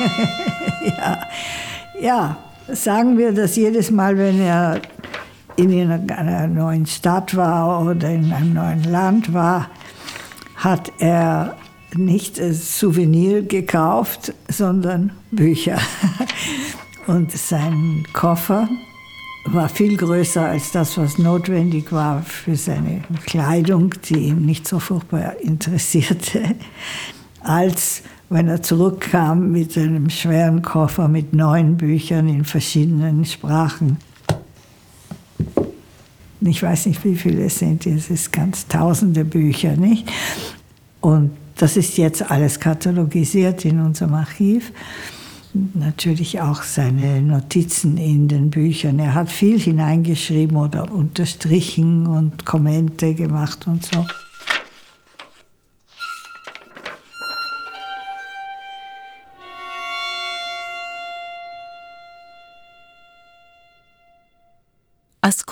ja. ja, sagen wir das jedes Mal, wenn er in einer neuen Stadt war oder in einem neuen Land war, hat er nicht Souvenir gekauft, sondern Bücher. Und sein Koffer war viel größer als das, was notwendig war für seine Kleidung, die ihn nicht so furchtbar interessierte, als wenn er zurückkam mit einem schweren Koffer mit neun Büchern in verschiedenen Sprachen. Ich weiß nicht, wie viele es sind, es ist ganz tausende Bücher, nicht? Und das ist jetzt alles katalogisiert in unserem Archiv. Natürlich auch seine Notizen in den Büchern. Er hat viel hineingeschrieben oder unterstrichen und Kommente gemacht und so.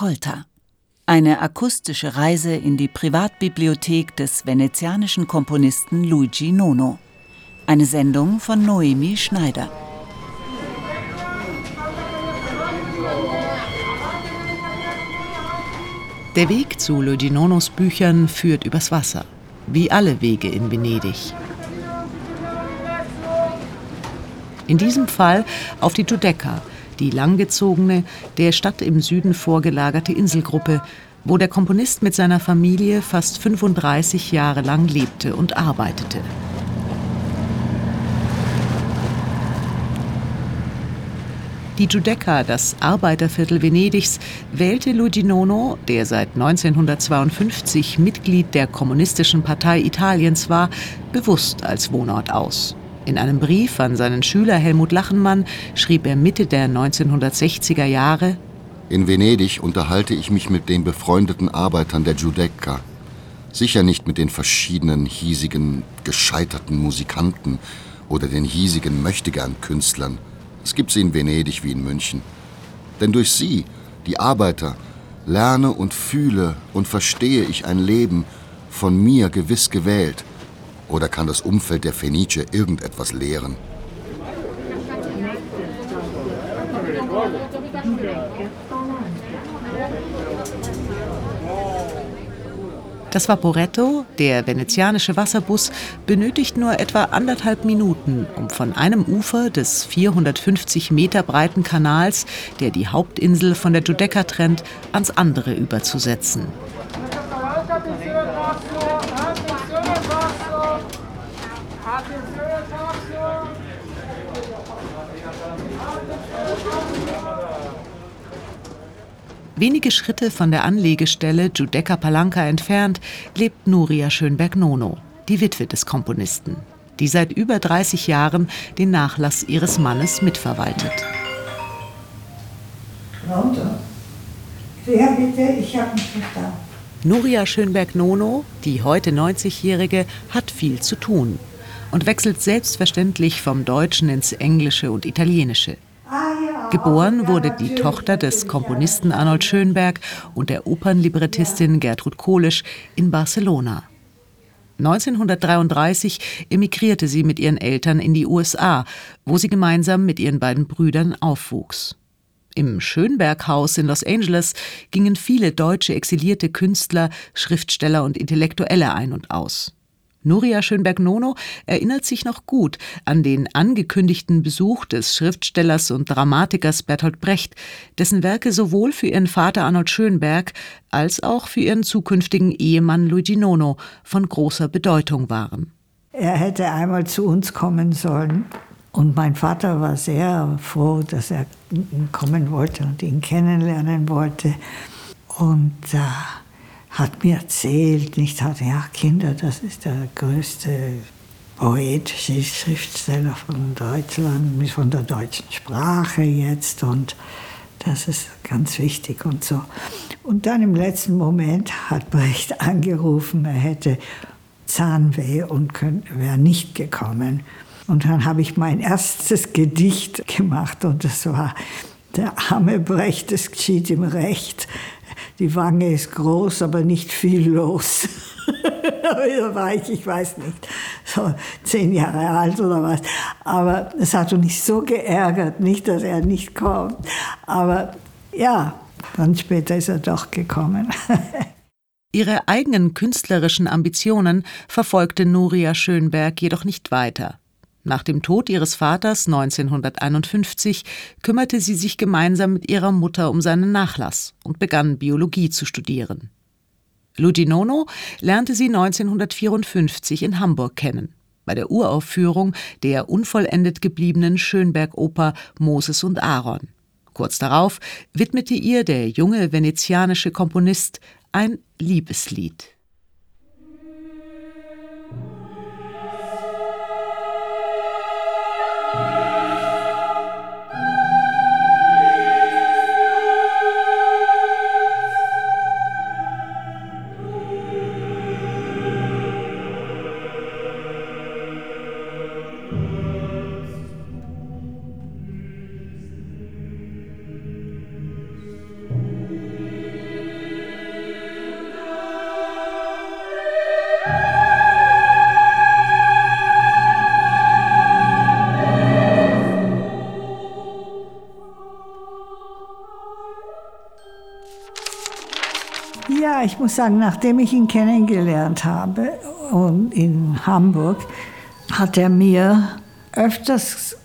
Ascolta eine akustische Reise in die Privatbibliothek des venezianischen Komponisten Luigi Nono. Eine Sendung von Noemi Schneider. Der Weg zu Luigi Nonos Büchern führt übers Wasser, wie alle Wege in Venedig. In diesem Fall auf die Giudecca, die langgezogene, der Stadt im Süden vorgelagerte Inselgruppe, wo der Komponist mit seiner Familie fast 35 Jahre lang lebte und arbeitete. Die Giudecca, das Arbeiterviertel Venedigs, wählte Luigi Nono, der seit 1952 Mitglied der Kommunistischen Partei Italiens war, bewusst als Wohnort aus. In einem Brief an seinen Schüler Helmut Lachenmann schrieb er Mitte der 1960er Jahre In Venedig unterhalte ich mich mit den befreundeten Arbeitern der Giudecca. Sicher nicht mit den verschiedenen hiesigen, gescheiterten Musikanten oder den hiesigen Möchtegern-Künstlern. Es gibt sie in Venedig wie in München. Denn durch sie, die Arbeiter, lerne und fühle und verstehe ich ein Leben, von mir gewiss gewählt, oder kann das Umfeld der Fenice irgendetwas lehren? Das Vaporetto, der venezianische Wasserbus, benötigt nur etwa anderthalb Minuten, um von einem Ufer des 450 Meter breiten Kanals, der die Hauptinsel von der Giudecca trennt, ans andere überzusetzen. Wenige Schritte von der Anlegestelle Giudecca Palanca entfernt lebt Nuria Schönberg-Nono, die Witwe des Komponisten, die seit über 30 Jahren den Nachlass ihres Mannes mitverwaltet. Runter. Wer bitte? Ich habe nicht verstanden. Nuria Schönberg-Nono, die heute 90-Jährige, hat viel zu tun und wechselt selbstverständlich vom Deutschen ins Englische und Italienische. Geboren wurde die Tochter des Komponisten Arnold Schönberg und der Opernlibrettistin Gertrud Kohlisch in Barcelona. 1933 emigrierte sie mit ihren Eltern in die USA, wo sie gemeinsam mit ihren beiden Brüdern aufwuchs. Im Schönberg-Haus in Los Angeles gingen viele deutsche exilierte Künstler, Schriftsteller und Intellektuelle ein und aus. Nuria Schönberg-Nono erinnert sich noch gut an den angekündigten Besuch des Schriftstellers und Dramatikers Bertolt Brecht, dessen Werke sowohl für ihren Vater Arnold Schönberg als auch für ihren zukünftigen Ehemann Luigi Nono von großer Bedeutung waren. Er hätte einmal zu uns kommen sollen. Und mein Vater war sehr froh, dass er kommen wollte und ihn kennenlernen wollte. Und äh, hat mir erzählt, nicht hat, ja, Kinder, das ist der größte poetische Schriftsteller von Deutschland, von der deutschen Sprache jetzt und das ist ganz wichtig und so. Und dann im letzten Moment hat Brecht angerufen, er hätte Zahnweh und wäre nicht gekommen. Und dann habe ich mein erstes Gedicht gemacht und das war Der arme Brecht, es geschieht ihm recht. Die Wange ist groß, aber nicht viel los. da war ich, ich weiß nicht, so zehn Jahre alt oder was. Aber es hat uns so geärgert, nicht, dass er nicht kommt. Aber ja, dann später ist er doch gekommen. Ihre eigenen künstlerischen Ambitionen verfolgte Nuria Schönberg jedoch nicht weiter. Nach dem Tod ihres Vaters 1951 kümmerte sie sich gemeinsam mit ihrer Mutter um seinen Nachlass und begann Biologie zu studieren. Luigi Nono lernte sie 1954 in Hamburg kennen, bei der Uraufführung der unvollendet gebliebenen Schönberg-Oper Moses und Aaron. Kurz darauf widmete ihr der junge venezianische Komponist ein Liebeslied. Muss sagen, nachdem ich ihn kennengelernt habe und in Hamburg, hat er mir öfters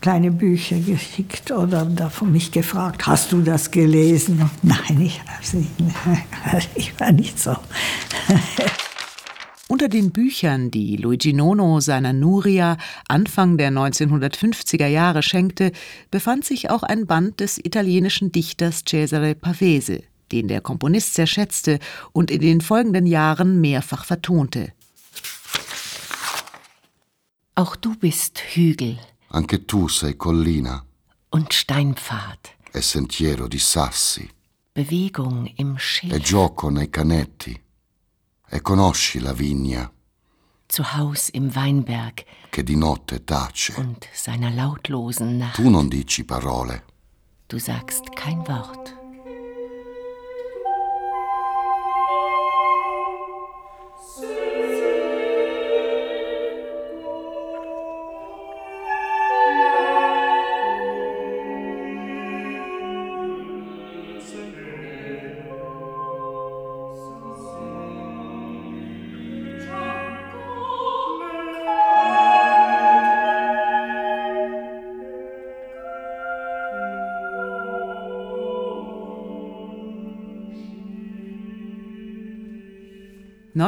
kleine Bücher geschickt oder davon mich gefragt, hast du das gelesen? Nein, ich habe nicht. Ich war nicht so. Unter den Büchern, die Luigi Nono seiner Nuria Anfang der 1950er Jahre schenkte, befand sich auch ein Band des italienischen Dichters Cesare Pavese, den der Komponist sehr schätzte und in den folgenden Jahren mehrfach vertonte. Auch du bist Hügel. Anche tu sei collina. Und Steinpfad. E sentiero di sassi. Bewegung im Schilf. E gioco nei canetti. E conosci la vigna. Zu Haus im Weinberg. Che di notte tace. Und seiner lautlosen Nacht. Tu non dici parole. Du sagst kein Wort.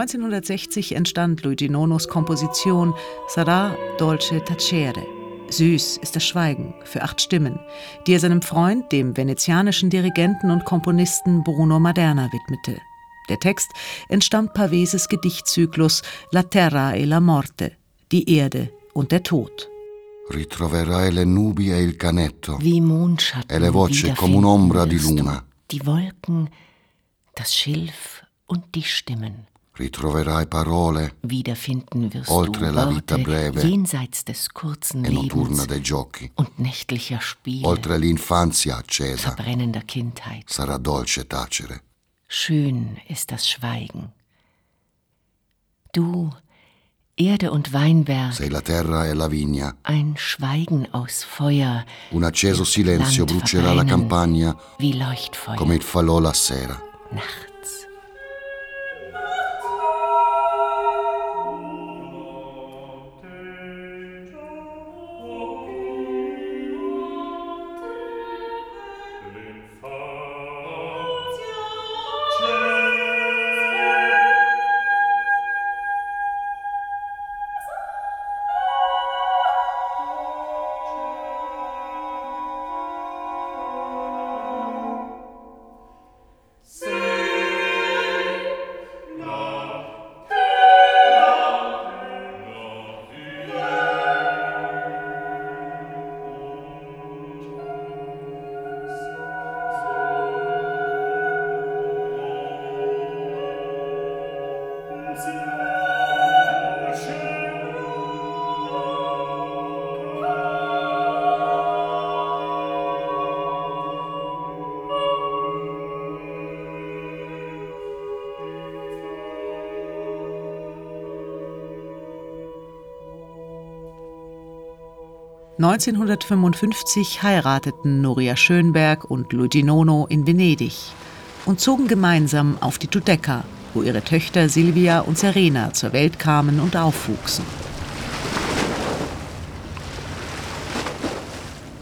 1960 entstand Luigi Nonos Komposition Sarà dolce tacere. Süß ist das Schweigen für acht Stimmen, die er seinem Freund, dem venezianischen Dirigenten und Komponisten Bruno Maderna widmete. Der Text entstammt Paveses Gedichtzyklus La terra e la morte, die Erde und der Tod. Ritroverai le nubi e il canetto. Wie Mondschatten. E le voci come un'ombra di luna. Die Wolken, das Schilf und die Stimmen ritroverai parole. Wiederfinden wirst oltre du la Worte vita breve jenseits des kurzen e Lebens dei giochi. und nächtlicher Spiele. Oltre l'infanzia accesa. Verbrennender Kindheit. Sarà dolce tacere. Schön ist das Schweigen. Du Erde und Weinberg. Sei la terra e la vigna. Ein Schweigen aus Feuer. Un acceso silenzio brucerà la campagna wie Leuchtfeuer. come il falò la sera. Nacht 1955 heirateten Nuria Schönberg und Luigi Nono in Venedig und zogen gemeinsam auf die Giudecca, wo ihre Töchter Silvia und Serena zur Welt kamen und aufwuchsen.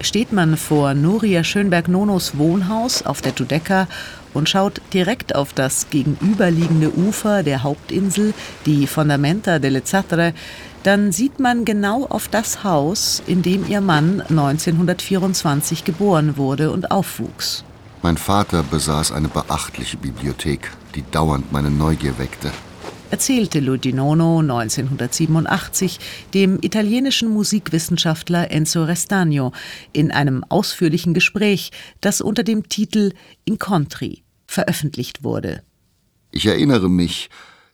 Steht man vor Nuria Schönberg-Nonos Wohnhaus auf der Giudecca und schaut direkt auf das gegenüberliegende Ufer der Hauptinsel, die Fondamenta delle Zatre, dann sieht man genau auf das Haus, in dem ihr Mann 1924 geboren wurde und aufwuchs. Mein Vater besaß eine beachtliche Bibliothek, die dauernd meine Neugier weckte. Erzählte Luigi Nono 1987 dem italienischen Musikwissenschaftler Enzo Restagno in einem ausführlichen Gespräch, das unter dem Titel Incontri veröffentlicht wurde. Ich erinnere mich,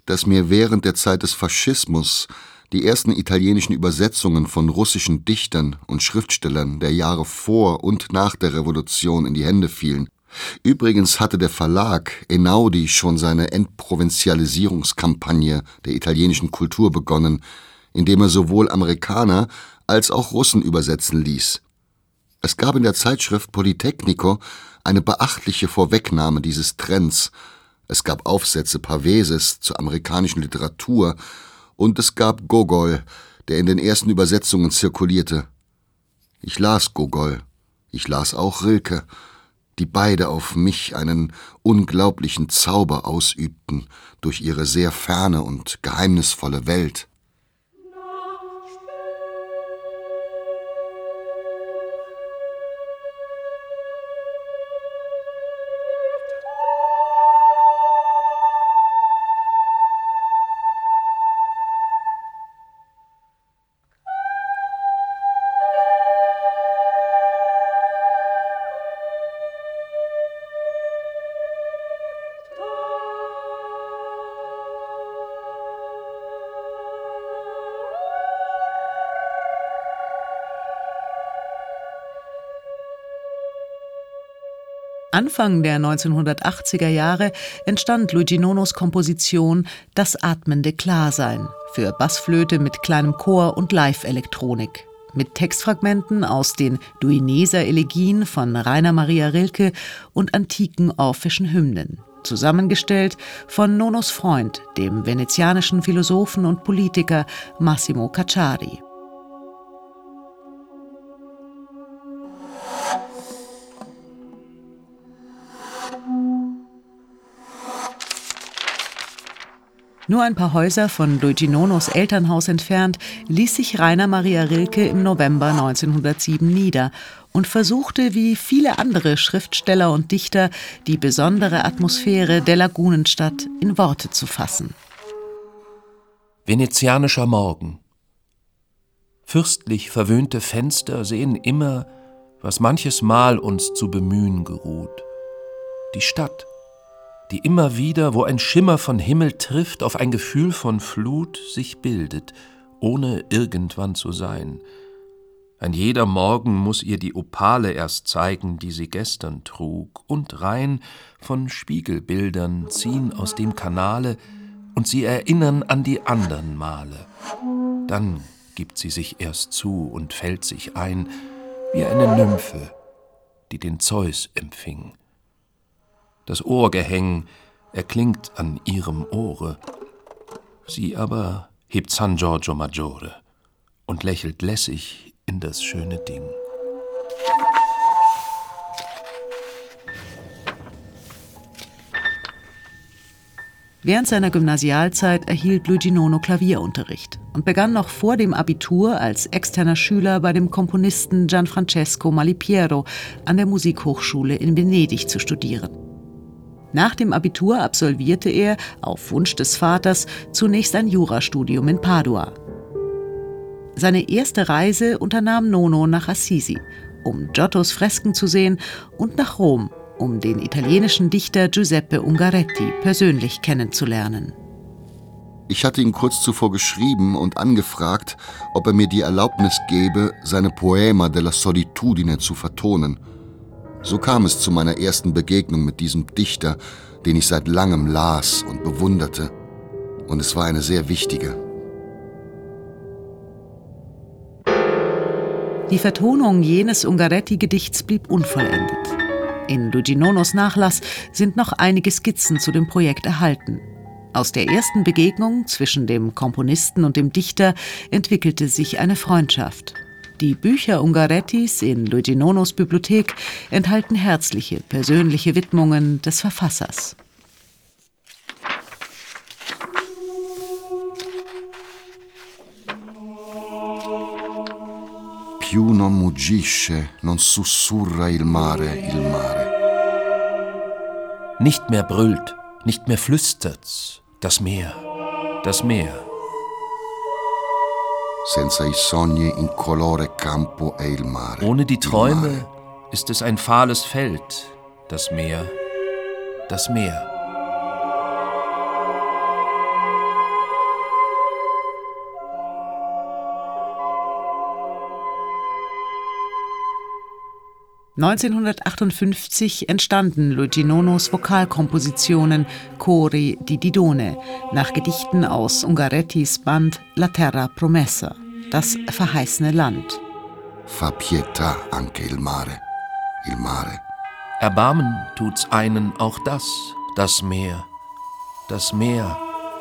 dass mir während der Zeit des Faschismus die ersten italienischen Übersetzungen von russischen Dichtern und Schriftstellern der Jahre vor und nach der Revolution in die Hände fielen. Übrigens hatte der Verlag Einaudi schon seine Entprovinzialisierungskampagne der italienischen Kultur begonnen, indem er sowohl Amerikaner als auch Russen übersetzen ließ. Es gab in der Zeitschrift Politecnico eine beachtliche Vorwegnahme dieses Trends. Es gab Aufsätze Paveses zur amerikanischen Literatur und es gab Gogol, der in den ersten Übersetzungen zirkulierte. Ich las Gogol, ich las auch Rilke, die beide auf mich einen unglaublichen Zauber ausübten durch ihre sehr ferne und geheimnisvolle Welt. Anfang der 1980er Jahre entstand Luigi Nonos Komposition Das atmende Klarsein für Bassflöte mit kleinem Chor und Live-Elektronik. Mit Textfragmenten aus den Duineser Elegien von Rainer Maria Rilke und antiken orphischen Hymnen. Zusammengestellt von Nonos Freund, dem venezianischen Philosophen und Politiker Massimo Cacciari. Nur ein paar Häuser von Luigi Nonos Elternhaus entfernt ließ sich Rainer Maria Rilke im November 1907 nieder und versuchte, wie viele andere Schriftsteller und Dichter, die besondere Atmosphäre der Lagunenstadt in Worte zu fassen. Venezianischer Morgen. Fürstlich verwöhnte Fenster sehen immer, was manches Mal uns zu bemühen geruht. Die Stadt, die immer wieder, wo ein Schimmer von Himmel trifft, auf ein Gefühl von Flut sich bildet, ohne irgendwann zu sein. Ein jeder Morgen muss ihr die Opale erst zeigen, die sie gestern trug, und rein von Spiegelbildern ziehen aus dem Kanale und sie erinnern an die andern Male. Dann gibt sie sich erst zu und fällt sich ein, wie eine Nymphe, die den Zeus empfing. Das Ohrgehäng erklingt an ihrem Ohre. Sie aber hebt San Giorgio Maggiore und lächelt lässig in das schöne Ding. Während seiner Gymnasialzeit erhielt Luigi Nono Klavierunterricht und begann noch vor dem Abitur als externer Schüler bei dem Komponisten Gianfrancesco Malipiero an der Musikhochschule in Venedig zu studieren. Nach dem Abitur absolvierte er, auf Wunsch des Vaters, zunächst ein Jurastudium in Padua. Seine erste Reise unternahm Nono nach Assisi, um Giottos Fresken zu sehen, und nach Rom, um den italienischen Dichter Giuseppe Ungaretti persönlich kennenzulernen. Ich hatte ihn kurz zuvor geschrieben und angefragt, ob er mir die Erlaubnis gebe, seine Poema della Solitudine zu vertonen – so kam es zu meiner ersten Begegnung mit diesem Dichter, den ich seit langem las und bewunderte. Und es war eine sehr wichtige. Die Vertonung jenes Ungaretti-Gedichts blieb unvollendet. In Luigi Nonos Nachlass sind noch einige Skizzen zu dem Projekt erhalten. Aus der ersten Begegnung zwischen dem Komponisten und dem Dichter entwickelte sich eine Freundschaft. Die Bücher Ungarettis in Luigi Nonos Bibliothek enthalten herzliche, persönliche Widmungen des Verfassers. Più non muggisce, non sussurra il mare, il mare. Nicht mehr brüllt, nicht mehr flüstert's, das Meer, das Meer. Senza i sogni in colore campo è il mare. Ohne die Träume ist es ein fahles Feld, das Meer, das Meer. (1958) entstanden Luigi Nonos Vokalkompositionen Cori di Didone nach Gedichten aus Ungarettis Band La Terra Promessa, das verheißene Land. Fa pietà anche il mare, il mare. Erbarmen tut's einen auch das, das Meer, das Meer.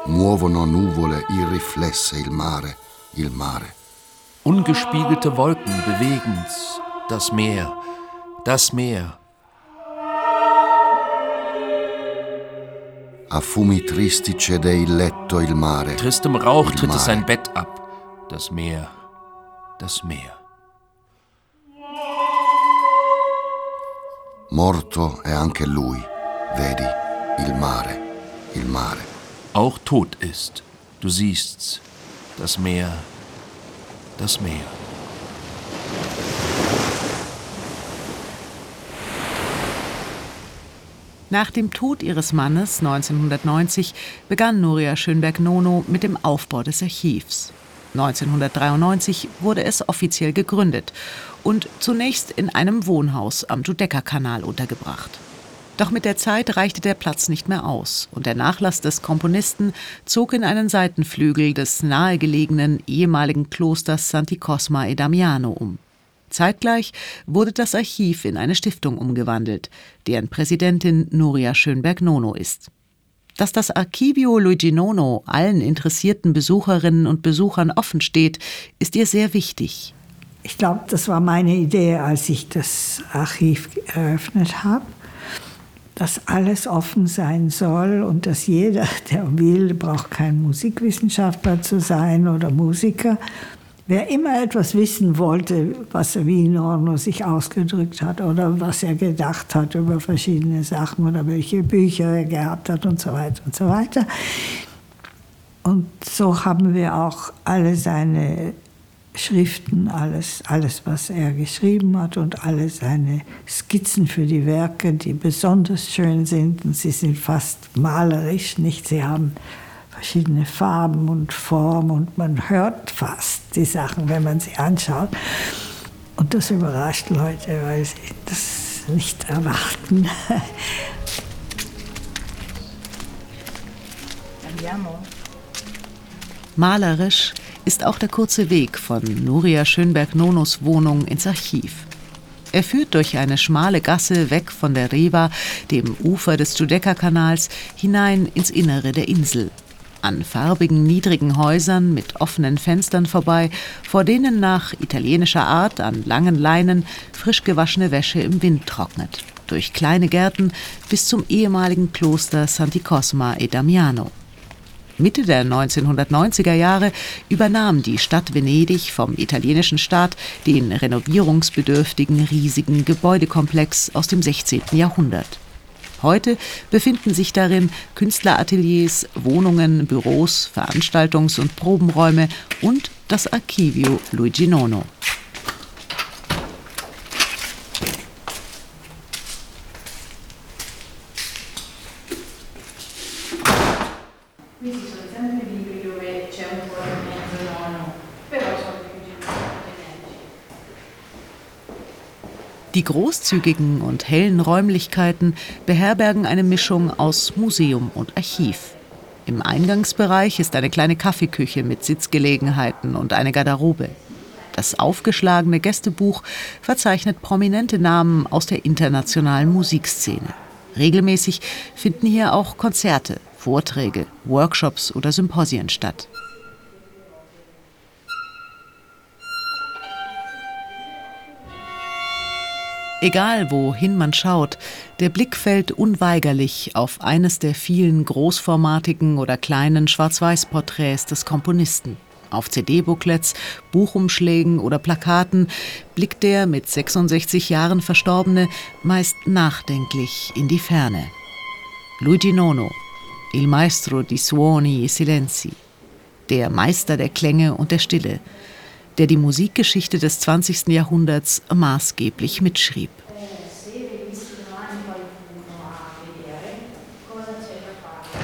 Muovono nuvole irriflesse il mare, il mare. Ungespiegelte Wolken bewegen's, das Meer, das Meer. A fumi tristi cede il letto il mare. Tristem Rauch il tritt es mare. sein Bett ab, das Meer, das Meer. Morto è anche lui, vedi, il mare, il mare. Auch tot ist, du siehst's, das Meer, das Meer. Nach dem Tod ihres Mannes 1990 begann Nuria Schönberg-Nono mit dem Aufbau des Archivs. 1993 wurde es offiziell gegründet und zunächst in einem Wohnhaus am Giudecca-Kanal untergebracht. Doch mit der Zeit reichte der Platz nicht mehr aus und der Nachlass des Komponisten zog in einen Seitenflügel des nahegelegenen ehemaligen Klosters Santi Cosma e Damiano um. Zeitgleich wurde das Archiv in eine Stiftung umgewandelt, deren Präsidentin Nuria Schönberg-Nono ist. Dass das Archivio Luigi Nono allen interessierten Besucherinnen und Besuchern offen steht, ist ihr sehr wichtig. Ich glaube, das war meine Idee, als ich das Archiv eröffnet habe, dass alles offen sein soll und dass jeder, der will, braucht kein Musikwissenschaftler zu sein oder Musiker. Wer immer etwas wissen wollte, was wie Norno sich ausgedrückt hat oder was er gedacht hat über verschiedene Sachen oder welche Bücher er gehabt hat und so weiter und so weiter. Und so haben wir auch alle seine Schriften, alles, alles, was er geschrieben hat und alle seine Skizzen für die Werke, die besonders schön sind. Und sie sind fast malerisch, nicht? Sie haben verschiedene Farben und Formen und man hört fast die Sachen, wenn man sie anschaut. Und das überrascht Leute, weil sie das nicht erwarten. Malerisch ist auch der kurze Weg von Nuria Schönberg-Nonos Wohnung ins Archiv. Er führt durch eine schmale Gasse weg von der Riva, dem Ufer des Giudecca-Kanals, hinein ins Innere der Insel. An farbigen, niedrigen Häusern mit offenen Fenstern vorbei, vor denen nach italienischer Art an langen Leinen frisch gewaschene Wäsche im Wind trocknet. Durch kleine Gärten bis zum ehemaligen Kloster Santi Cosma e Damiano. Mitte der 1990er Jahre übernahm die Stadt Venedig vom italienischen Staat den renovierungsbedürftigen riesigen Gebäudekomplex aus dem 16. Jahrhundert. Heute befinden sich darin Künstlerateliers, Wohnungen, Büros, Veranstaltungs- und Probenräume und das Archivio Luigi Nono. Qui ci sono sempre libri dove c'è un po' di mezzo nono, però sono più generici. Die großzügigen und hellen Räumlichkeiten beherbergen eine Mischung aus Museum und Archiv. Im Eingangsbereich ist eine kleine Kaffeeküche mit Sitzgelegenheiten und eine Garderobe. Das aufgeschlagene Gästebuch verzeichnet prominente Namen aus der internationalen Musikszene. Regelmäßig finden hier auch Konzerte, Vorträge, Workshops oder Symposien statt. Egal wohin man schaut, der Blick fällt unweigerlich auf eines der vielen großformatigen oder kleinen Schwarz-Weiß-Porträts des Komponisten. Auf CD-Booklets, Buchumschlägen oder Plakaten blickt der mit 66 Jahren Verstorbene meist nachdenklich in die Ferne. Luigi Nono, il maestro di suoni e silenzi, der Meister der Klänge und der Stille, der die Musikgeschichte des 20. Jahrhunderts maßgeblich mitschrieb.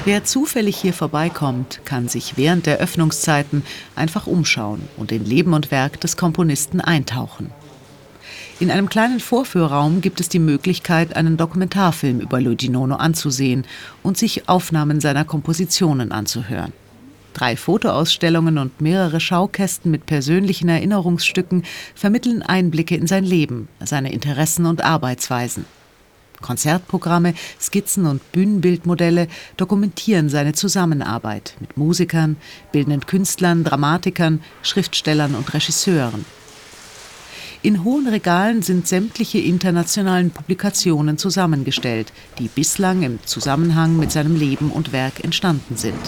Wer zufällig hier vorbeikommt, kann sich während der Öffnungszeiten einfach umschauen und in Leben und Werk des Komponisten eintauchen. In einem kleinen Vorführraum gibt es die Möglichkeit, einen Dokumentarfilm über Luigi Nono anzusehen und sich Aufnahmen seiner Kompositionen anzuhören. Drei Fotoausstellungen und mehrere Schaukästen mit persönlichen Erinnerungsstücken vermitteln Einblicke in sein Leben, seine Interessen und Arbeitsweisen. Konzertprogramme, Skizzen und Bühnenbildmodelle dokumentieren seine Zusammenarbeit mit Musikern, bildenden Künstlern, Dramatikern, Schriftstellern und Regisseuren. In hohen Regalen sind sämtliche internationalen Publikationen zusammengestellt, die bislang im Zusammenhang mit seinem Leben und Werk entstanden sind.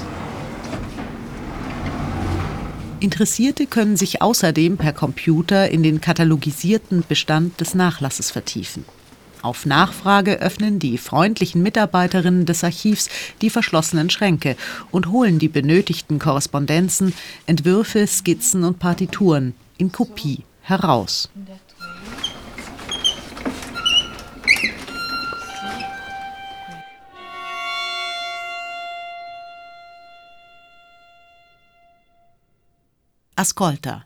Interessierte können sich außerdem per Computer in den katalogisierten Bestand des Nachlasses vertiefen. Auf Nachfrage öffnen die freundlichen Mitarbeiterinnen des Archivs die verschlossenen Schränke und holen die benötigten Korrespondenzen, Entwürfe, Skizzen und Partituren in Kopie heraus. Ascolta.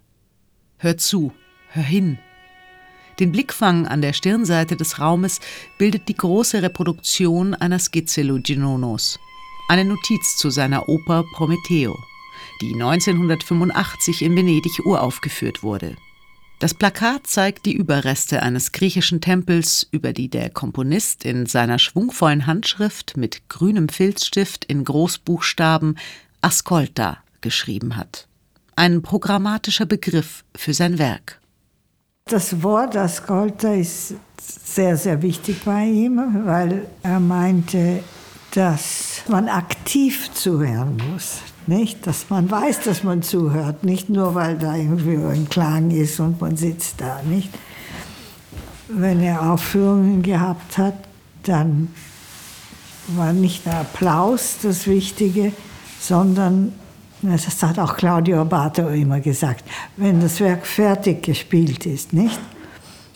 Hör zu, hör hin. Den Blickfang an der Stirnseite des Raumes bildet die große Reproduktion einer Skizze Luginonos. Eine Notiz zu seiner Oper Prometheo, die 1985 in Venedig uraufgeführt wurde. Das Plakat zeigt die Überreste eines griechischen Tempels, über die der Komponist in seiner schwungvollen Handschrift mit grünem Filzstift in Großbuchstaben Ascolta geschrieben hat ein programmatischer Begriff für sein Werk. Das Wort Ascolta ist sehr, sehr wichtig bei ihm, weil er meinte, dass man aktiv zuhören muss. Nicht? Dass man weiß, dass man zuhört, nicht nur, weil da irgendwie ein Klang ist und man sitzt da. Nicht? Wenn er Aufführungen gehabt hat, dann war nicht der Applaus das Wichtige, sondern das hat auch Claudio Abato immer gesagt, wenn das Werk fertig gespielt ist, nicht?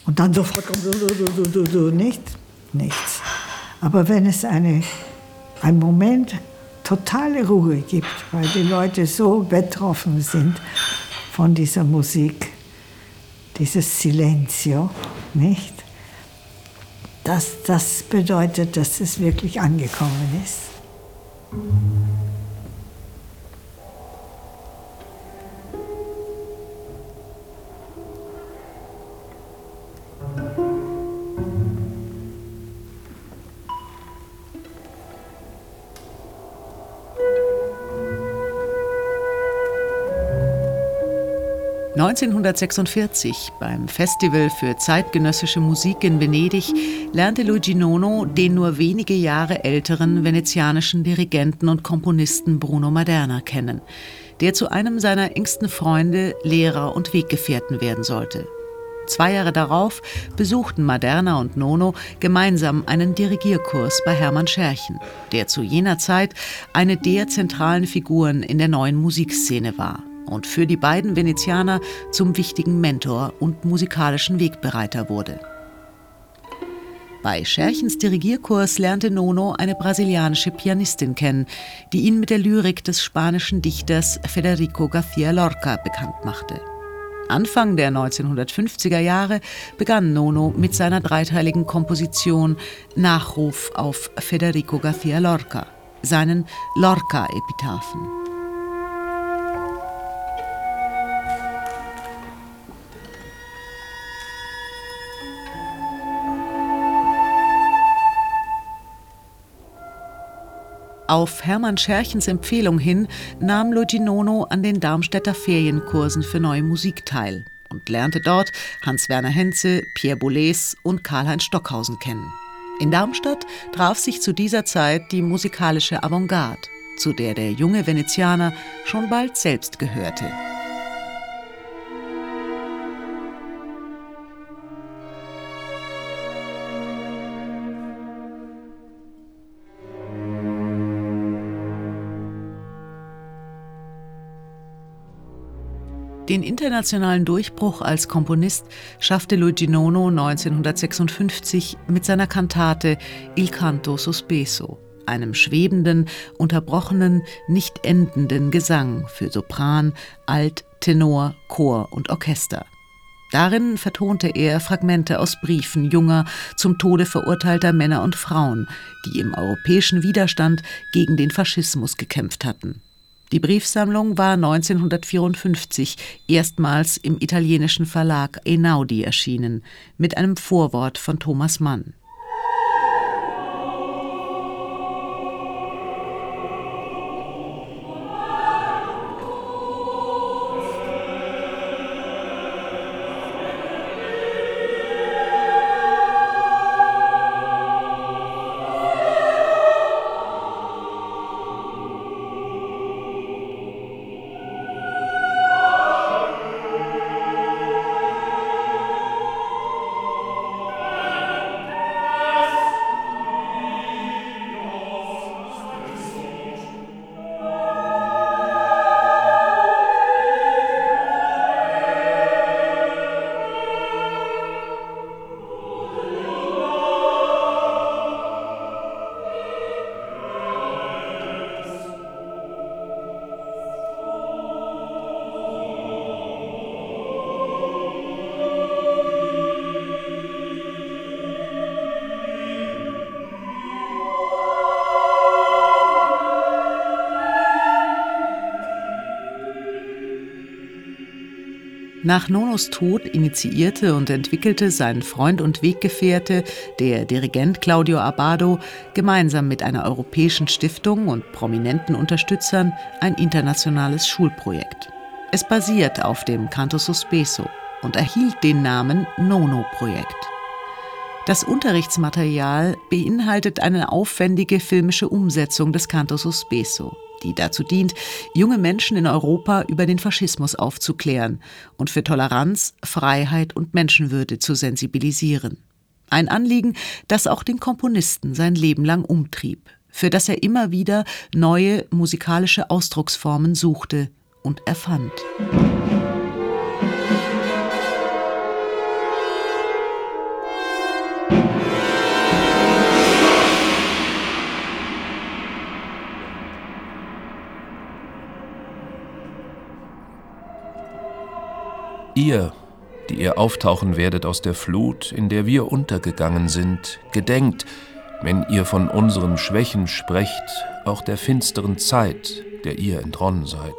Und dann sofort kommt du, du, du, du, du, nicht? Nichts. Aber wenn es eine, einen Moment totale Ruhe gibt, weil die Leute so betroffen sind von dieser Musik, dieses Silenzio, nicht? Das, das bedeutet, dass es wirklich angekommen ist. 1946 beim Festival für zeitgenössische Musik in Venedig lernte Luigi Nono den nur wenige Jahre älteren venezianischen Dirigenten und Komponisten Bruno Maderna kennen, der zu einem seiner engsten Freunde, Lehrer und Weggefährten werden sollte. Zwei Jahre darauf besuchten Maderna und Nono gemeinsam einen Dirigierkurs bei Hermann Scherchen, der zu jener Zeit eine der zentralen Figuren in der neuen Musikszene war und für die beiden Venezianer zum wichtigen Mentor und musikalischen Wegbereiter wurde. Bei Scherchens Dirigierkurs lernte Nono eine brasilianische Pianistin kennen, die ihn mit der Lyrik des spanischen Dichters Federico García Lorca bekannt machte. Anfang der 1950er Jahre begann Nono mit seiner dreiteiligen Komposition Nachruf auf Federico García Lorca, seinen Lorca-Epitaphen. Auf Hermann Scherchens Empfehlung hin nahm Luigi Nono an den Darmstädter Ferienkursen für neue Musik teil und lernte dort Hans-Werner Henze, Pierre Boulez und Karl-Heinz Stockhausen kennen. In Darmstadt traf sich zu dieser Zeit die musikalische Avantgarde, zu der der junge Venezianer schon bald selbst gehörte. Den internationalen Durchbruch als Komponist schaffte Luigi Nono 1956 mit seiner Kantate Il canto sospeso, einem schwebenden, unterbrochenen, nicht endenden Gesang für Sopran, Alt, Tenor, Chor und Orchester. Darin vertonte er Fragmente aus Briefen junger, zum Tode verurteilter Männer und Frauen, die im europäischen Widerstand gegen den Faschismus gekämpft hatten. Die Briefsammlung war 1954 erstmals im italienischen Verlag Einaudi erschienen, mit einem Vorwort von Thomas Mann. Nach Nonos Tod initiierte und entwickelte sein Freund und Weggefährte, der Dirigent Claudio Abado, gemeinsam mit einer europäischen Stiftung und prominenten Unterstützern ein internationales Schulprojekt. Es basiert auf dem Canto Sospeso und erhielt den Namen Nono-Projekt. Das Unterrichtsmaterial beinhaltet eine aufwendige filmische Umsetzung des Canto Sospeso die dazu dient, junge Menschen in Europa über den Faschismus aufzuklären und für Toleranz, Freiheit und Menschenwürde zu sensibilisieren. Ein Anliegen, das auch den Komponisten sein Leben lang umtrieb, für das er immer wieder neue musikalische Ausdrucksformen suchte und erfand. Ihr, die ihr auftauchen werdet aus der Flut, in der wir untergegangen sind, gedenkt, wenn ihr von unseren Schwächen sprecht, auch der finsteren Zeit, der ihr entronnen seid.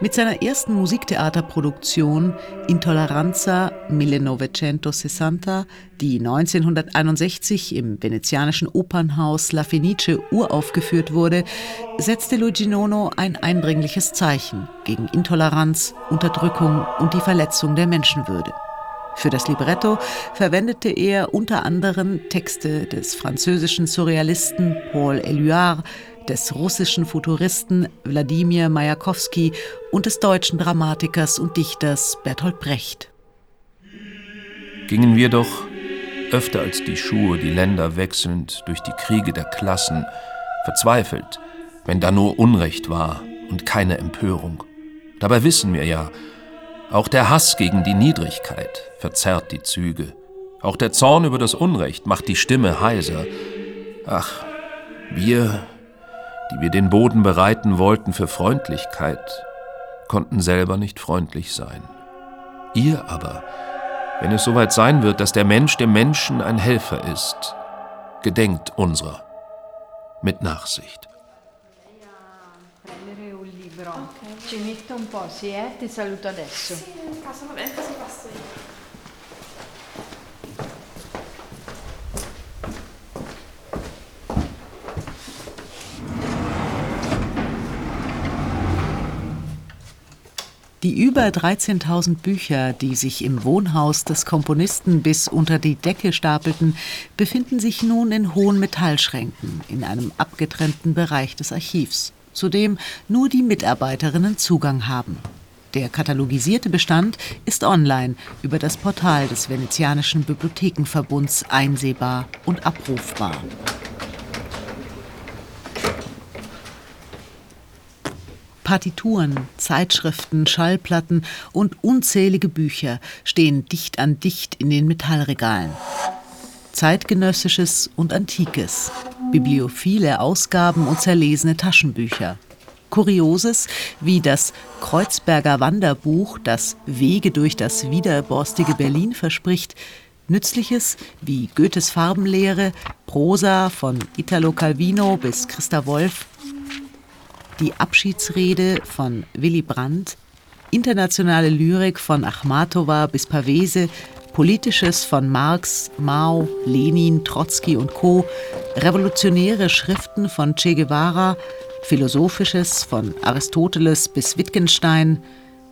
Mit seiner ersten Musiktheaterproduktion Intolleranza 1960, die 1961 im venezianischen Opernhaus La Fenice uraufgeführt wurde, setzte Luigi Nono ein eindringliches Zeichen gegen Intoleranz, Unterdrückung und die Verletzung der Menschenwürde. Für das Libretto verwendete er unter anderem Texte des französischen Surrealisten Paul Éluard, des russischen Futuristen Wladimir Majakowski und des deutschen Dramatikers und Dichters Bertolt Brecht. Gingen wir doch öfter als die Schuhe die Länder wechselnd durch die Kriege der Klassen, verzweifelt, wenn da nur Unrecht war und keine Empörung. Dabei wissen wir ja, auch der Hass gegen die Niedrigkeit verzerrt die Züge. Auch der Zorn über das Unrecht macht die Stimme heiser. Ach, wir die wir den Boden bereiten wollten für Freundlichkeit, konnten selber nicht freundlich sein. Ihr aber, wenn es soweit sein wird, dass der Mensch dem Menschen ein Helfer ist, gedenkt unserer mit Nachsicht. Ci metto un po', sì, eh? Ti saluto adesso. Sì, passa, va bene, così passo io. Die über 13.000 Bücher, die sich im Wohnhaus des Komponisten bis unter die Decke stapelten, befinden sich nun in hohen Metallschränken in einem abgetrennten Bereich des Archivs, zu dem nur die Mitarbeiterinnen Zugang haben. Der katalogisierte Bestand ist online über das Portal des Venezianischen Bibliothekenverbunds einsehbar und abrufbar. Partituren, Zeitschriften, Schallplatten und unzählige Bücher stehen dicht an dicht in den Metallregalen. Zeitgenössisches und Antikes, bibliophile Ausgaben und zerlesene Taschenbücher. Kurioses wie das Kreuzberger Wanderbuch, das Wege durch das widerborstige Berlin verspricht, Nützliches wie Goethes Farbenlehre, Prosa von Italo Calvino bis Christa Wolf die Abschiedsrede von Willy Brandt, internationale Lyrik von Achmatova bis Pavese, Politisches von Marx, Mao, Lenin, Trotzki und Co., revolutionäre Schriften von Che Guevara, Philosophisches von Aristoteles bis Wittgenstein,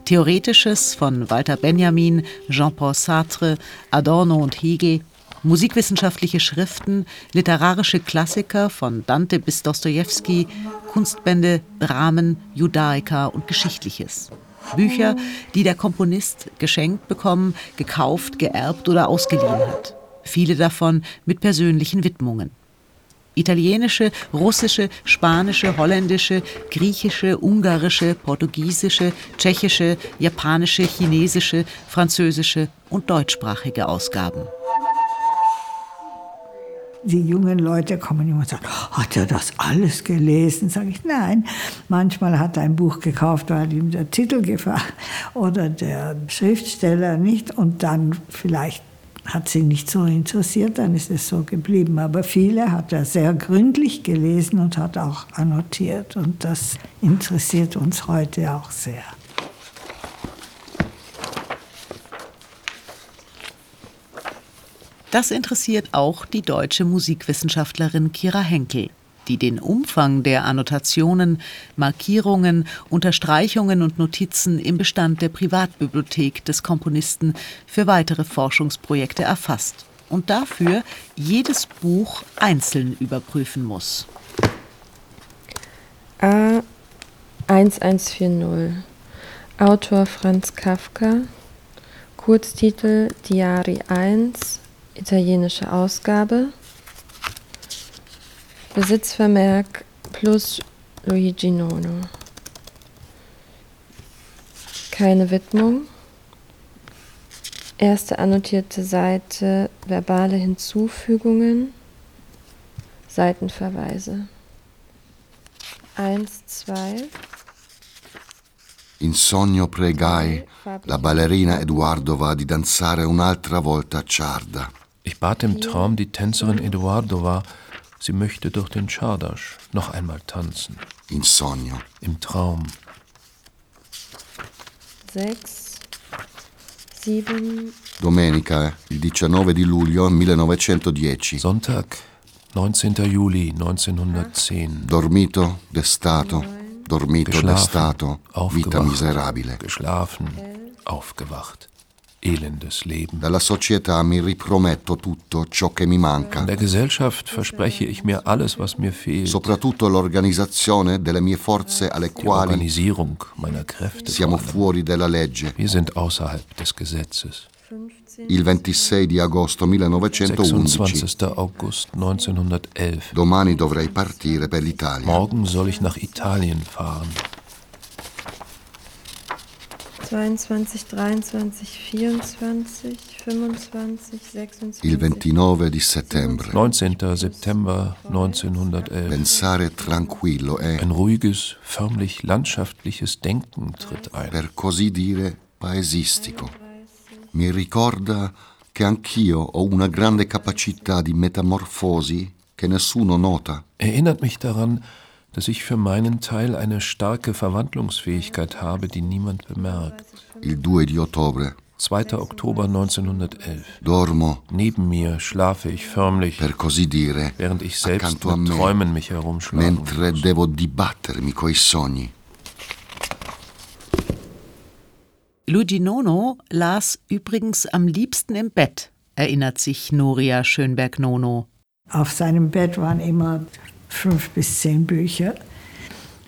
Theoretisches von Walter Benjamin, Jean-Paul Sartre, Adorno und Hegel musikwissenschaftliche Schriften, literarische Klassiker von Dante bis Dostoevsky, Kunstbände, Dramen, Judaica und Geschichtliches. Bücher, die der Komponist geschenkt bekommen, gekauft, geerbt oder ausgeliehen hat. Viele davon mit persönlichen Widmungen. Italienische, russische, spanische, holländische, griechische, ungarische, portugiesische, tschechische, japanische, chinesische, französische und deutschsprachige Ausgaben die jungen Leute kommen immer und sagen, hat er das alles gelesen? Sage ich, nein. Manchmal hat er ein Buch gekauft, weil ihm der Titel gefallen oder der Schriftsteller nicht und dann vielleicht hat sie nicht so interessiert, dann ist es so geblieben. Aber viele hat er sehr gründlich gelesen und hat auch annotiert. Und das interessiert uns heute auch sehr. Das interessiert auch die deutsche Musikwissenschaftlerin Kira Henkel, die den Umfang der Annotationen, Markierungen, Unterstreichungen und Notizen im Bestand der Privatbibliothek des Komponisten für weitere Forschungsprojekte erfasst und dafür jedes Buch einzeln überprüfen muss. A 1140 Autor Franz Kafka. Kurztitel Diari 1 italienische Ausgabe. Besitzvermerk plus Luigi Nono. Keine Widmung. Erste annotierte Seite, verbale Hinzufügungen, Seitenverweise. 1, 2. In sogno pregai la ballerina Eduardova di danzare un'altra volta a Ciarda. Ich bat im Traum die Tänzerin Eduardova, sie möchte durch den Chardasch noch einmal tanzen. In Sonja. Im Traum. Sechs, sieben. Domenica, il 19 di luglio 1910. Sonntag, 19. Juli 1910. Ah. Dormito, destato, dormito, destato, vita miserabile. Geschlafen, aufgewacht elendes Leben. Dalla società mi riprometto tutto ciò che mi manca. In der Gesellschaft verspreche ich mir alles, was mir fehlt. Soprattutto l'organizzazione delle mie forze alle Die quali Organisierung meiner Kräfte. Siamo fuori della legge. Wir sind außerhalb des Gesetzes. Il 26 di agosto 1911. 26. August 1911. Domani dovrei partire per l'Italia. Morgen soll ich nach Italien fahren. 22, 23, 24, 25, 26. Il 29 di settembre. 19. September 1911. Pensare tranquillo è. Ein ruhiges, förmlich landschaftliches Denken tritt ein. Per così dire paesistico. Mi ricorda che anch'io ho una grande capacità di metamorfosi che nessuno nota. Erinnert mich daran, dass dass ich für meinen Teil eine starke Verwandlungsfähigkeit habe, die niemand bemerkt. Il 2 di ottobre. 2. Oktober 1911. Dormo. Neben mir schlafe ich förmlich, per così dire, während ich selbst mit me, Träumen mich herumschlage. Mentre muss. devo dibattermi coi sogni. Luigi Nono las übrigens am liebsten im Bett, erinnert sich Noria Schönberg-Nono. Auf seinem Bett waren immer fünf bis zehn Bücher.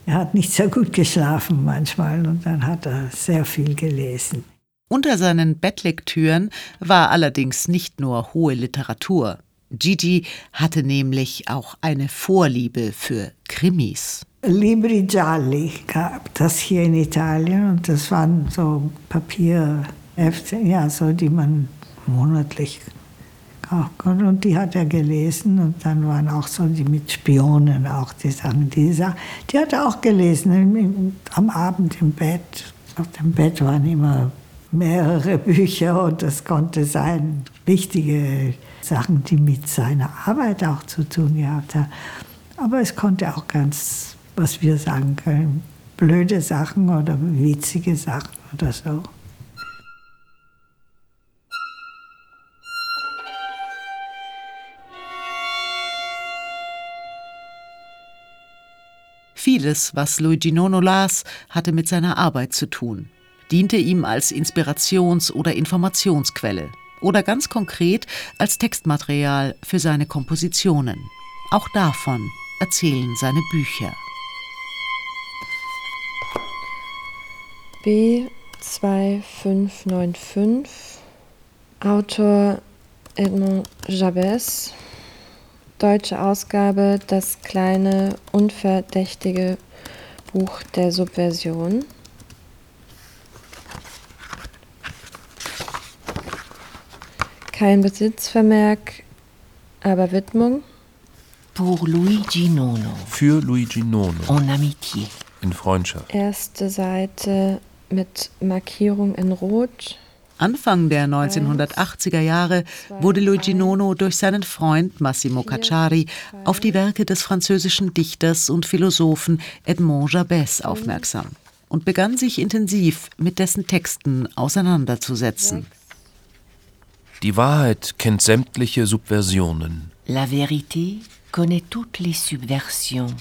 Er hat nicht sehr gut geschlafen manchmal und dann hat er sehr viel gelesen. Unter seinen Bettlektüren war allerdings nicht nur hohe Literatur. Gigi hatte nämlich auch eine Vorliebe für Krimis. Libri Gialli gab das hier in Italien und das waren so Papierhefte, ja, so die man monatlich kaufen konnte. Und die hat er gelesen und dann waren auch so die mit Spionen auch die Sachen. Die, die hat er auch gelesen am Abend im Bett. Auf dem Bett waren immer mehrere Bücher und das konnte sein wichtige Sachen, die mit seiner Arbeit auch zu tun gehabt haben. Aber es konnte auch ganz, was wir sagen können, blöde Sachen oder witzige Sachen oder so. Vieles, was Luigi Nono las, hatte mit seiner Arbeit zu tun, diente ihm als Inspirations- oder Informationsquelle oder ganz konkret als Textmaterial für seine Kompositionen. Auch davon erzählen seine Bücher. B2595 Autor Edmond Jabez Deutsche Ausgabe Das kleine unverdächtige Buch der Subversion Kein Besitzvermerk, aber Widmung. Pour Luigi Nono. Für Luigi Nono. En amitié. In Freundschaft. Erste Seite mit Markierung in Rot. Anfang der 1980er Jahre wurde Luigi Nono durch seinen Freund Massimo Cacciari auf die Werke des französischen Dichters und Philosophen Edmond Jabez aufmerksam und begann sich intensiv mit dessen Texten auseinanderzusetzen. Die Wahrheit kennt sämtliche Subversionen. La vérité connaît toutes les subversions.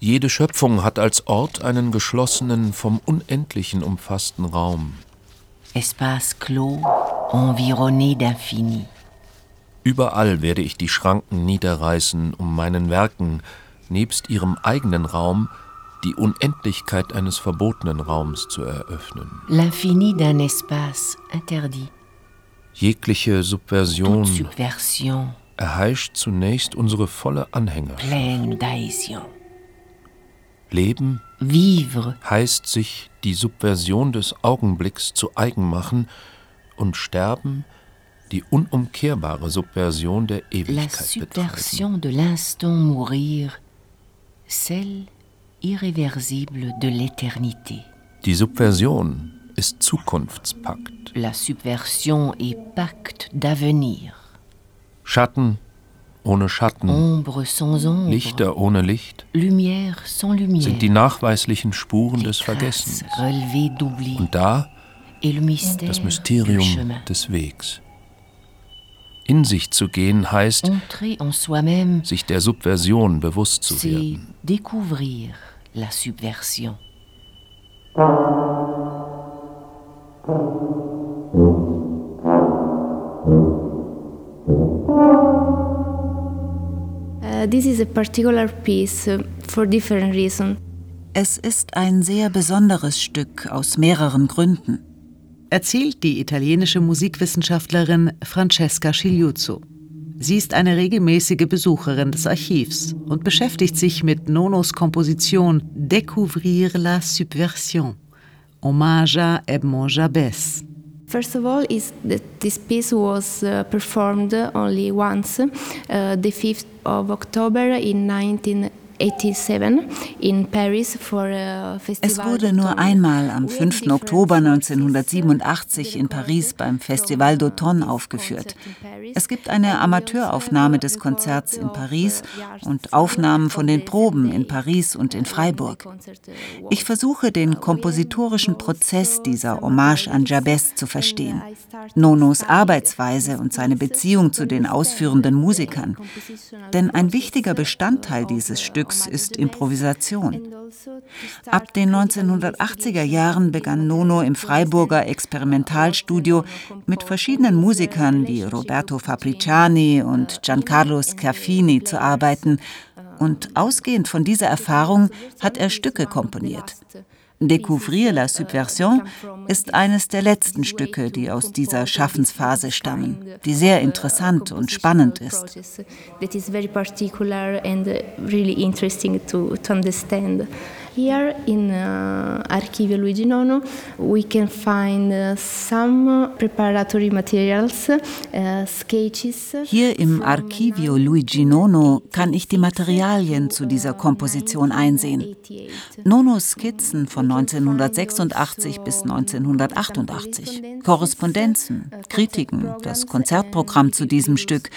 Jede Schöpfung hat als Ort einen geschlossenen, vom Unendlichen umfassten Raum. Espace clos, environné d'infini. Überall werde ich die Schranken niederreißen, um meinen Werken, nebst ihrem eigenen Raum, die Unendlichkeit eines verbotenen Raums zu eröffnen. L'infini d'un espace interdit. Jegliche Subversion subversion erheischt zunächst unsere volle Anhänger. pleine d'adhésion. Leben Vivre heißt sich die Subversion des Augenblicks zu eigen machen und sterben die unumkehrbare Subversion der la Ewigkeit betreiben. subversion de l'instant mourir, celle irréversible de l'éternité. Die Subversion ist Zukunftspakt. La subversion est pacte d'avenir. Schatten ohne Schatten, Ombre sans ombre. Lichter ohne Licht Lumière sans lumière. sind die nachweislichen Spuren des Vergessens. Und da das Mysterium des Wegs. In sich zu gehen heißt, sich der Subversion bewusst zu werden. découvrir la subversion. Es ist ein sehr besonderes Stück aus mehreren Gründen. Erzählt die italienische Musikwissenschaftlerin Francesca Scigliuzzo. Sie ist eine regelmäßige Besucherin des Archivs und beschäftigt sich mit Nonos Komposition Découvrir la Subversion, Hommage à Edmond Jabez. First of all, is that this piece was uh, performed only once, uh, the 5th of October in 1987 in Paris for a festival. Es wurde nur einmal am 5. Oktober 1987 in Paris beim Festival d'Automne aufgeführt. Es gibt eine Amateuraufnahme des Konzerts in Paris und Aufnahmen von den Proben in Paris und in Freiburg. Ich versuche, den kompositorischen Prozess dieser Hommage an Jabez zu verstehen, Nonos Arbeitsweise und seine Beziehung zu den ausführenden Musikern. Denn ein wichtiger Bestandteil dieses Stücks Stücks ist Improvisation. Ab den 1980er Jahren begann Nono im Freiburger Experimentalstudio mit verschiedenen Musikern wie Roberto Fabriciani und Giancarlo Schiaffini zu arbeiten. Und ausgehend von dieser Erfahrung hat er Stücke komponiert. Découvrir la Subversion ist eines der letzten Stücke, die aus dieser Schaffensphase stammen, die sehr interessant und spannend ist. Here in uh, Archivio Luigi Nono, we can find uh, some preparatory materials, uh, sketches. Hier im Archivio Luigi Nono kann ich die Materialien zu dieser Komposition einsehen. Nonos Skizzen von 1986 bis 1988, Korrespondenzen, Kritiken, das Konzertprogramm zu diesem Stück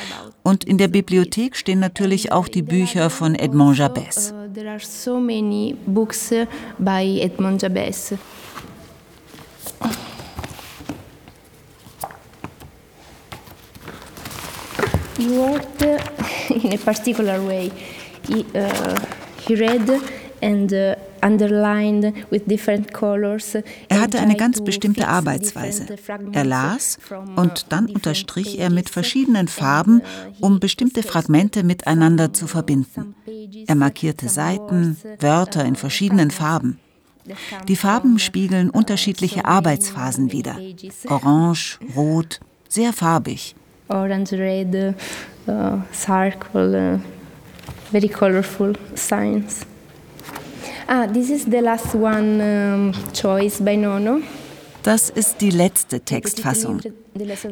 und in der Bibliothek stehen natürlich auch die Bücher von Edmond Jabès. There are so many books by Edmond Jabès. He worked in a particular way. He, uh, he read and uh, er hatte eine ganz bestimmte Arbeitsweise. Er las und dann unterstrich er mit verschiedenen Farben, um bestimmte Fragmente miteinander zu verbinden. Er markierte Seiten, Wörter in verschiedenen Farben. Die Farben spiegeln unterschiedliche Arbeitsphasen wider. Orange, Rot, sehr farbig. Orange, red, uh, circle, uh, very colorful signs. Ah, this is the last one um, choice by Nono. Das ist die letzte Textfassung.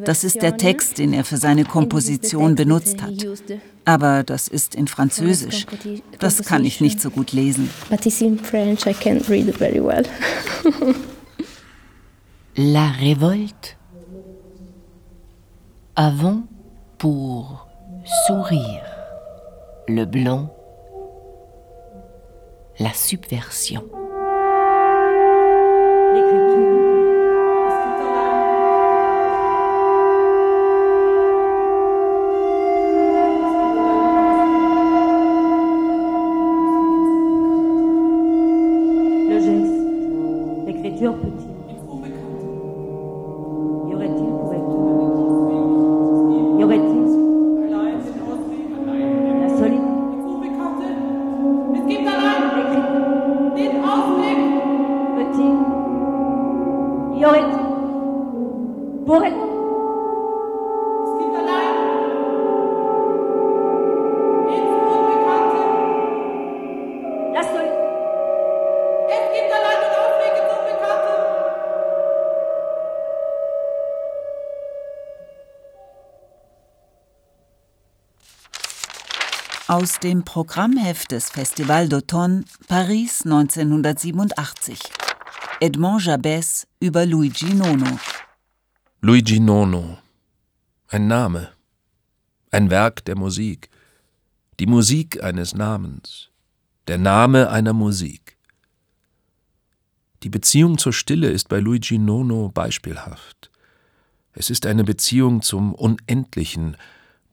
Das ist der Text, den er für seine Komposition benutzt hat. Aber das ist in Französisch. Das kann ich nicht so gut lesen. But it's in French, I can't read it very well. La révolte avant pour sourire le blanc la subversion. Aus dem Programmheft des Festival d'Automne Paris 1987. Edmond Jabès über Luigi Nono. Luigi Nono. Ein Name. Ein Werk der Musik. Die Musik eines Namens. Der Name einer Musik. Die Beziehung zur Stille ist bei Luigi Nono beispielhaft. Es ist eine Beziehung zum Unendlichen,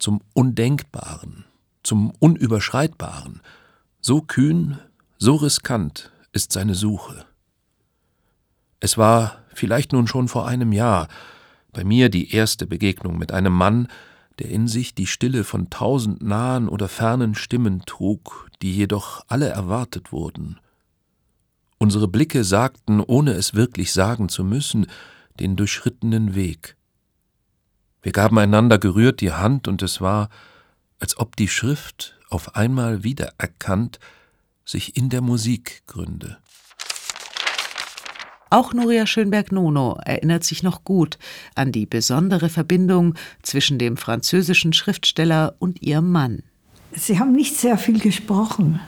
zum Undenkbaren, zum Unüberschreitbaren. So kühn, so riskant ist seine Suche. Es war, vielleicht nun schon vor einem Jahr, bei mir die erste Begegnung mit einem Mann, der in sich die Stille von tausend nahen oder fernen Stimmen trug, die jedoch alle erwartet wurden. Unsere Blicke sagten, ohne es wirklich sagen zu müssen, den durchschrittenen Weg. Wir gaben einander gerührt die Hand, und es war, als ob die Schrift auf einmal wiedererkannt sich in der Musik gründe. Auch Nuria Schönberg-Nono erinnert sich noch gut an die besondere Verbindung zwischen dem französischen Schriftsteller und ihrem Mann. Sie haben nicht sehr viel gesprochen.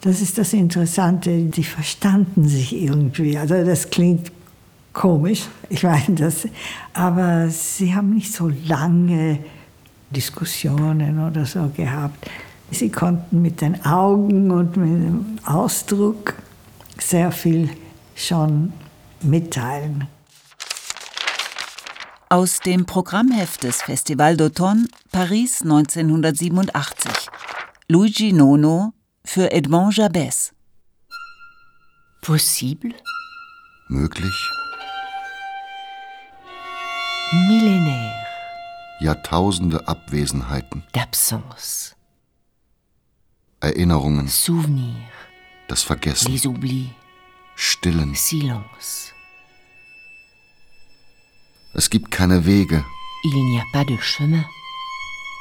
Das ist das Interessante. Die verstanden sich irgendwie. Also das klingt komisch, ich meine das, aber sie haben nicht so lange Diskussionen oder so gehabt. Sie konnten mit den Augen und mit dem Ausdruck sehr viel schon mitteilen. Aus dem Programmheft des Festival d'Automne Paris 1987. Luigi Nono für Edmond Jabès. Possible, Möglich? millénaire Jahrtausende Abwesenheiten, d'absence, Erinnerungen, souvenir, das Vergessen, les oublis, Stillen. silence. Es gibt keine Wege. Il n'y a pas de chemin,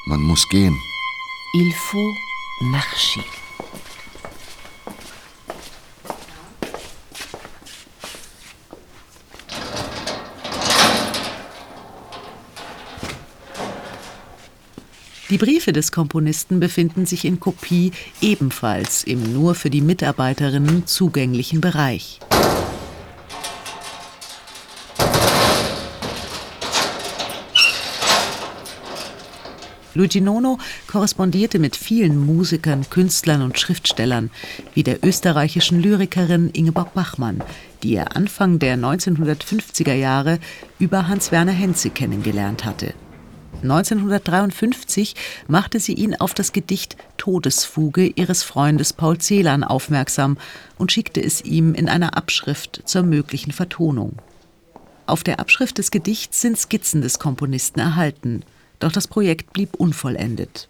Man muss gehen. il faut marcher. Die Briefe des Komponisten befinden sich in Kopie ebenfalls im nur für die Mitarbeiterinnen zugänglichen Bereich. Luigi Nono korrespondierte mit vielen Musikern, Künstlern und Schriftstellern, wie der österreichischen Lyrikerin Ingeborg Bachmann, die er Anfang der 1950er Jahre über Hans-Werner Henze kennengelernt hatte. 1953 machte sie ihn auf das Gedicht Todesfuge ihres Freundes Paul Celan aufmerksam und schickte es ihm in einer Abschrift zur möglichen Vertonung. Auf der Abschrift des Gedichts sind Skizzen des Komponisten erhalten, doch das Projekt blieb unvollendet.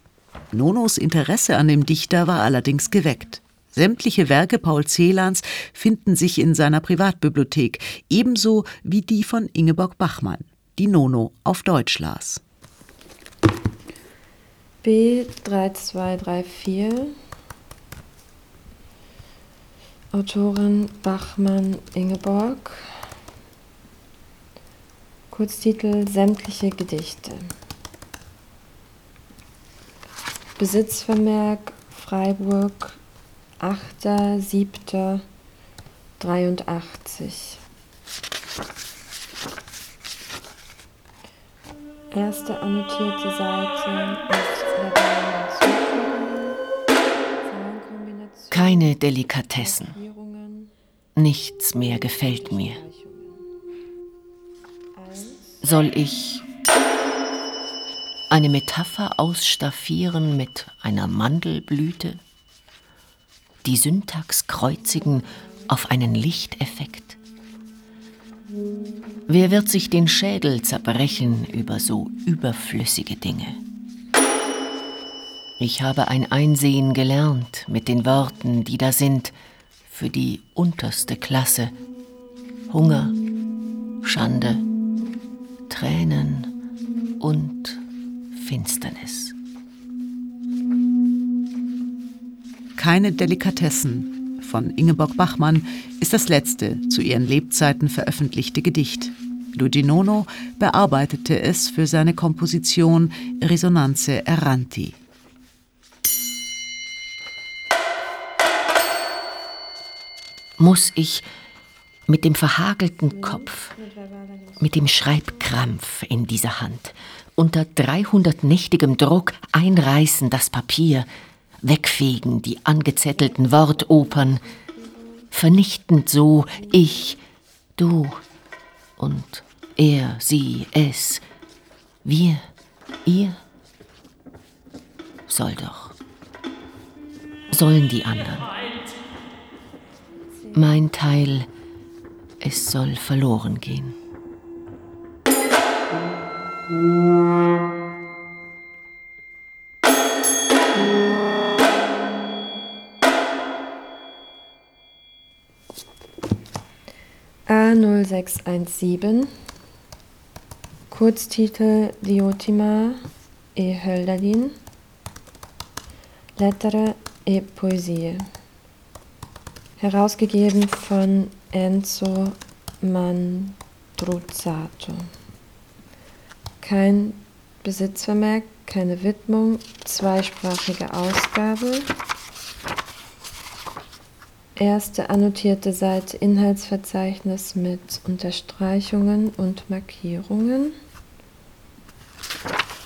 Nonos Interesse an dem Dichter war allerdings geweckt. Sämtliche Werke Paul Celans finden sich in seiner Privatbibliothek, ebenso wie die von Ingeborg Bachmann, die Nono auf Deutsch las. B3234 Autorin Bachmann Ingeborg. Kurztitel Sämtliche Gedichte. Besitzvermerk Freiburg 8.7.83 Erste annotierte Seite Keine Delikatessen. Nichts mehr gefällt mir. Soll ich eine Metapher ausstaffieren mit einer Mandelblüte? Die Syntax kreuzigen auf einen Lichteffekt? Wer wird sich den Schädel zerbrechen über so überflüssige Dinge? Ich habe ein Einsehen gelernt mit den Worten, die da sind, für die unterste Klasse. Hunger, Schande, Tränen und Finsternis. Keine Delikatessen von Ingeborg Bachmann ist das letzte zu ihren Lebzeiten veröffentlichte Gedicht. Luigi Nono bearbeitete es für seine Komposition Resonanze Erranti. Muss ich mit dem verhagelten Kopf, mit dem Schreibkrampf in dieser Hand, unter 300 nächtigem Druck einreißen das Papier, wegfegen die angezettelten Wortopern, vernichtend so ich, du und er, sie, es, wir, ihr? Soll doch. Sollen die anderen. Mein Teil, es soll verloren gehen. A0617 Kurztitel Diotima e Hölderlin. Lettere e Poesie Herausgegeben von Enzo Mandruzzato Kein Besitzvermerk, keine Widmung, zweisprachige Ausgabe Erste annotierte Seite Inhaltsverzeichnis mit Unterstreichungen und Markierungen.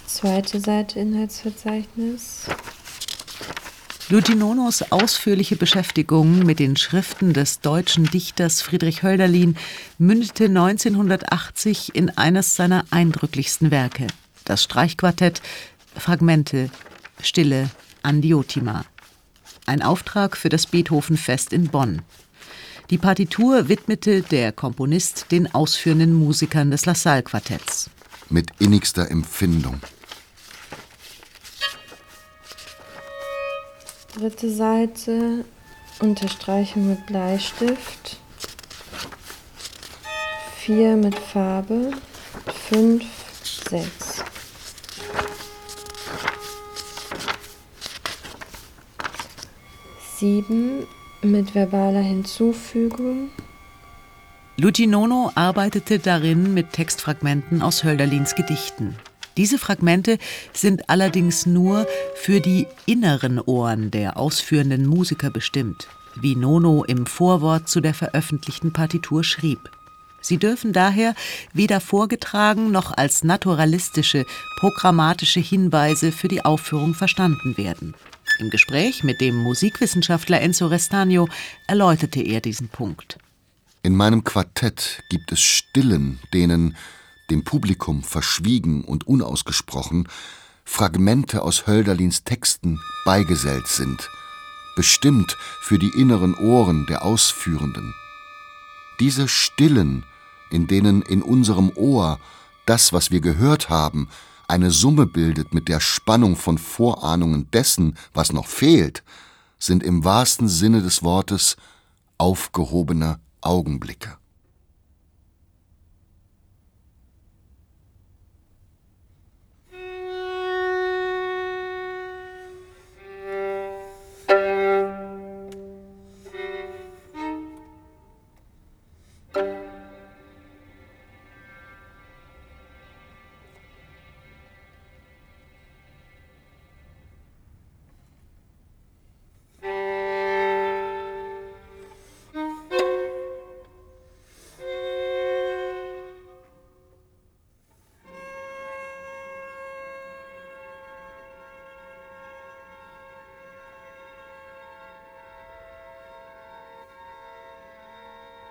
Zweite Seite Inhaltsverzeichnis. Luigi Nonos ausführliche Beschäftigung mit den Schriften des deutschen Dichters Friedrich Hölderlin mündete 1980 in eines seiner eindrücklichsten Werke, das Streichquartett Fragmente Stille an Diotima. ein Auftrag für das Beethovenfest in Bonn. Die Partitur widmete der Komponist den ausführenden Musikern des LaSalle-Quartetts. Mit innigster Empfindung. Dritte Seite, Unterstreichung mit Bleistift. Vier mit Farbe. Fünf, sechs. Sieben mit verbaler Hinzufügung. Luigi Nono arbeitete darin mit Textfragmenten aus Hölderlins Gedichten. Diese Fragmente sind allerdings nur für die inneren Ohren der ausführenden Musiker bestimmt, wie Nono im Vorwort zu der veröffentlichten Partitur schrieb. Sie dürfen daher weder vorgetragen noch als naturalistische, programmatische Hinweise für die Aufführung verstanden werden. Im Gespräch mit dem Musikwissenschaftler Enzo Restagno erläuterte er diesen Punkt. In meinem Quartett gibt es Stillen, denen, dem Publikum verschwiegen und unausgesprochen, Fragmente aus Hölderlins Texten beigesellt sind, bestimmt für die inneren Ohren der Ausführenden. Diese Stillen, in denen in unserem Ohr das, was wir gehört haben, eine Summe bildet mit der Spannung von Vorahnungen dessen, was noch fehlt, sind im wahrsten Sinne des Wortes aufgehobene Augenblicke.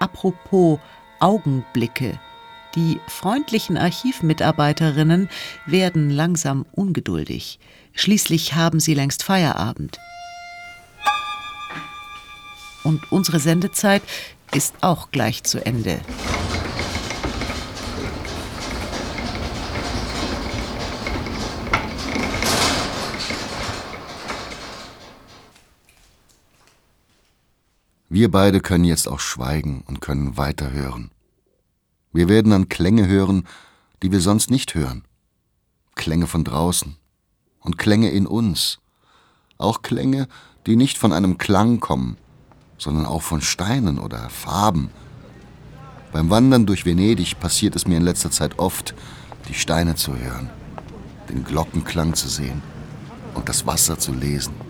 Apropos Augenblicke. Die freundlichen Archivmitarbeiterinnen werden langsam ungeduldig. Schließlich haben sie längst Feierabend. Und unsere Sendezeit ist auch gleich zu Ende. Wir beide können jetzt auch schweigen und können weiterhören. Wir werden an Klänge hören, die wir sonst nicht hören. Klänge von draußen und Klänge in uns. Auch Klänge, die nicht von einem Klang kommen, sondern auch von Steinen oder Farben. Beim Wandern durch Venedig passiert es mir in letzter Zeit oft, die Steine zu hören, den Glockenklang zu sehen und das Wasser zu lesen.